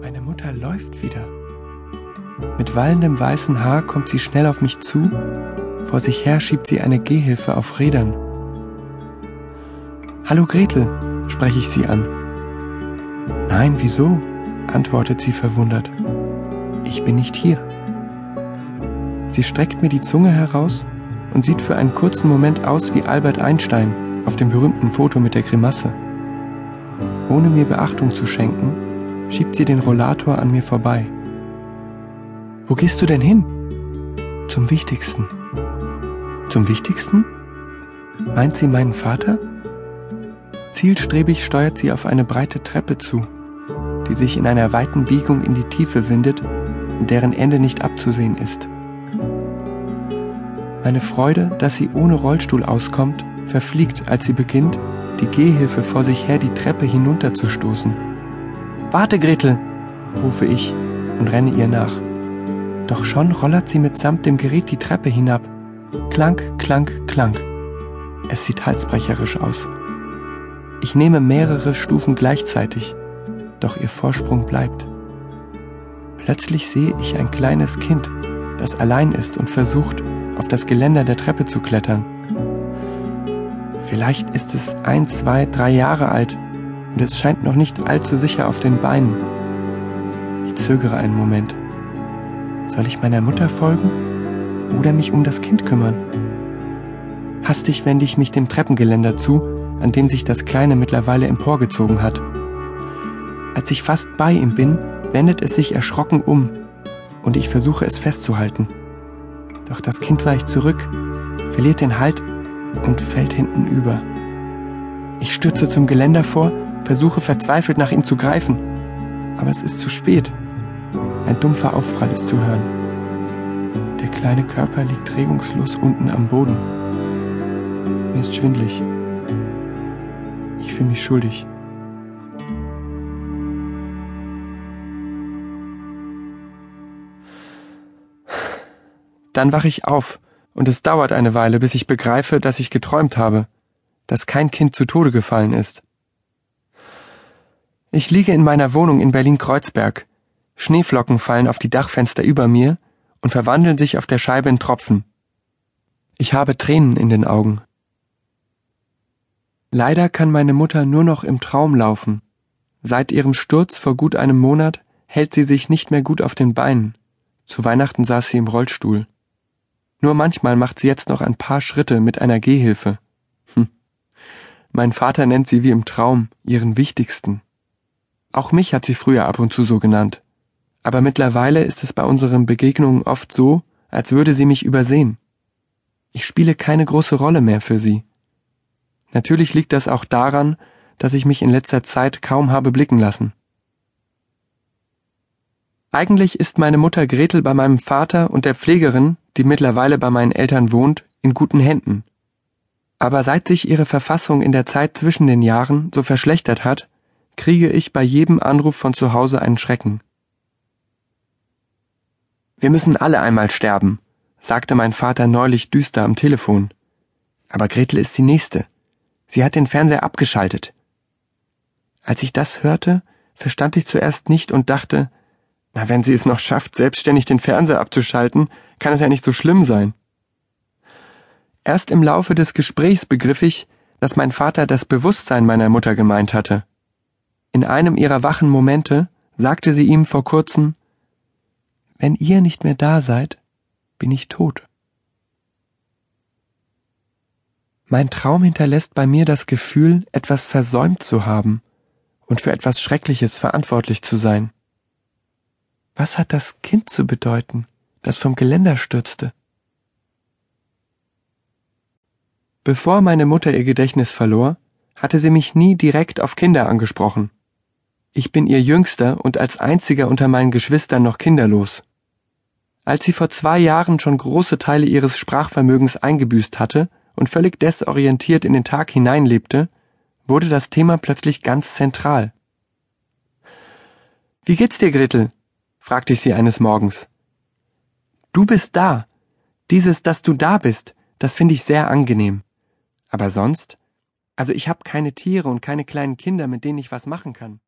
Meine Mutter läuft wieder. Mit wallendem weißen Haar kommt sie schnell auf mich zu. Vor sich her schiebt sie eine Gehhilfe auf Rädern. Hallo Gretel, spreche ich sie an. Nein, wieso? antwortet sie verwundert. Ich bin nicht hier. Sie streckt mir die Zunge heraus und sieht für einen kurzen Moment aus wie Albert Einstein auf dem berühmten Foto mit der Grimasse. Ohne mir Beachtung zu schenken, schiebt sie den Rollator an mir vorbei. Wo gehst du denn hin? Zum Wichtigsten. Zum Wichtigsten? Meint sie meinen Vater? Zielstrebig steuert sie auf eine breite Treppe zu, die sich in einer weiten Biegung in die Tiefe windet und deren Ende nicht abzusehen ist. Meine Freude, dass sie ohne Rollstuhl auskommt, verfliegt, als sie beginnt, die Gehhilfe vor sich her die Treppe hinunterzustoßen. Warte, Gretel, rufe ich und renne ihr nach. Doch schon rollert sie mitsamt dem Gerät die Treppe hinab. Klank, klank, klank. Es sieht halsbrecherisch aus. Ich nehme mehrere Stufen gleichzeitig, doch ihr Vorsprung bleibt. Plötzlich sehe ich ein kleines Kind, das allein ist und versucht, auf das Geländer der Treppe zu klettern. Vielleicht ist es ein, zwei, drei Jahre alt und es scheint noch nicht allzu sicher auf den Beinen. Ich zögere einen Moment. Soll ich meiner Mutter folgen oder mich um das Kind kümmern? Hastig wende ich mich dem Treppengeländer zu, an dem sich das Kleine mittlerweile emporgezogen hat. Als ich fast bei ihm bin, wendet es sich erschrocken um und ich versuche es festzuhalten. Doch das Kind weicht zurück, verliert den Halt und fällt hinten über. Ich stürze zum Geländer vor, versuche verzweifelt nach ihm zu greifen, aber es ist zu spät. Ein dumpfer Aufprall ist zu hören. Der kleine Körper liegt regungslos unten am Boden. Mir ist schwindlig. Ich fühle mich schuldig. Dann wache ich auf und es dauert eine Weile, bis ich begreife, dass ich geträumt habe, dass kein Kind zu Tode gefallen ist. Ich liege in meiner Wohnung in Berlin-Kreuzberg. Schneeflocken fallen auf die Dachfenster über mir und verwandeln sich auf der Scheibe in Tropfen. Ich habe Tränen in den Augen. Leider kann meine Mutter nur noch im Traum laufen. Seit ihrem Sturz vor gut einem Monat hält sie sich nicht mehr gut auf den Beinen. Zu Weihnachten saß sie im Rollstuhl. Nur manchmal macht sie jetzt noch ein paar Schritte mit einer Gehhilfe. Hm. Mein Vater nennt sie wie im Traum ihren wichtigsten. Auch mich hat sie früher ab und zu so genannt. Aber mittlerweile ist es bei unseren Begegnungen oft so, als würde sie mich übersehen. Ich spiele keine große Rolle mehr für sie. Natürlich liegt das auch daran, dass ich mich in letzter Zeit kaum habe blicken lassen. Eigentlich ist meine Mutter Gretel bei meinem Vater und der Pflegerin, die mittlerweile bei meinen Eltern wohnt, in guten Händen. Aber seit sich ihre Verfassung in der Zeit zwischen den Jahren so verschlechtert hat, kriege ich bei jedem Anruf von zu Hause einen Schrecken. Wir müssen alle einmal sterben, sagte mein Vater neulich düster am Telefon. Aber Gretel ist die Nächste. Sie hat den Fernseher abgeschaltet. Als ich das hörte, verstand ich zuerst nicht und dachte, na, wenn sie es noch schafft, selbstständig den Fernseher abzuschalten, kann es ja nicht so schlimm sein. Erst im Laufe des Gesprächs begriff ich, dass mein Vater das Bewusstsein meiner Mutter gemeint hatte. In einem ihrer wachen Momente sagte sie ihm vor kurzem Wenn ihr nicht mehr da seid, bin ich tot. Mein Traum hinterlässt bei mir das Gefühl, etwas versäumt zu haben und für etwas Schreckliches verantwortlich zu sein. Was hat das Kind zu bedeuten, das vom Geländer stürzte? Bevor meine Mutter ihr Gedächtnis verlor, hatte sie mich nie direkt auf Kinder angesprochen. Ich bin ihr jüngster und als einziger unter meinen Geschwistern noch kinderlos. Als sie vor zwei Jahren schon große Teile ihres Sprachvermögens eingebüßt hatte und völlig desorientiert in den Tag hineinlebte, wurde das Thema plötzlich ganz zentral. Wie geht's dir, Gretel? fragte ich sie eines Morgens. Du bist da. Dieses, dass du da bist, das finde ich sehr angenehm. Aber sonst? Also ich habe keine Tiere und keine kleinen Kinder, mit denen ich was machen kann.